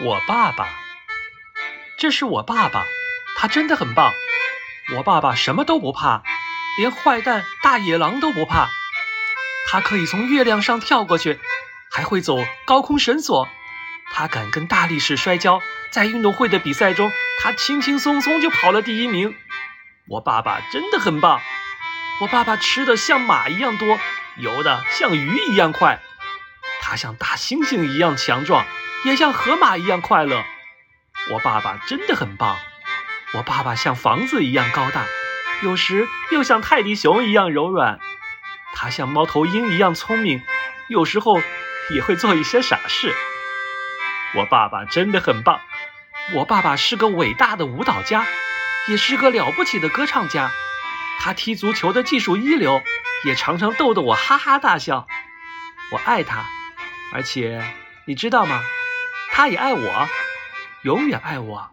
我爸爸，这是我爸爸，他真的很棒。我爸爸什么都不怕，连坏蛋大野狼都不怕。他可以从月亮上跳过去，还会走高空绳索。他敢跟大力士摔跤，在运动会的比赛中，他轻轻松松就跑了第一名。我爸爸真的很棒。我爸爸吃的像马一样多，游的像鱼一样快。他像大猩猩一样强壮，也像河马一样快乐。我爸爸真的很棒。我爸爸像房子一样高大，有时又像泰迪熊一样柔软。他像猫头鹰一样聪明，有时候也会做一些傻事。我爸爸真的很棒。我爸爸是个伟大的舞蹈家，也是个了不起的歌唱家。他踢足球的技术一流，也常常逗得我哈哈大笑。我爱他。而且，你知道吗？他也爱我，永远爱我。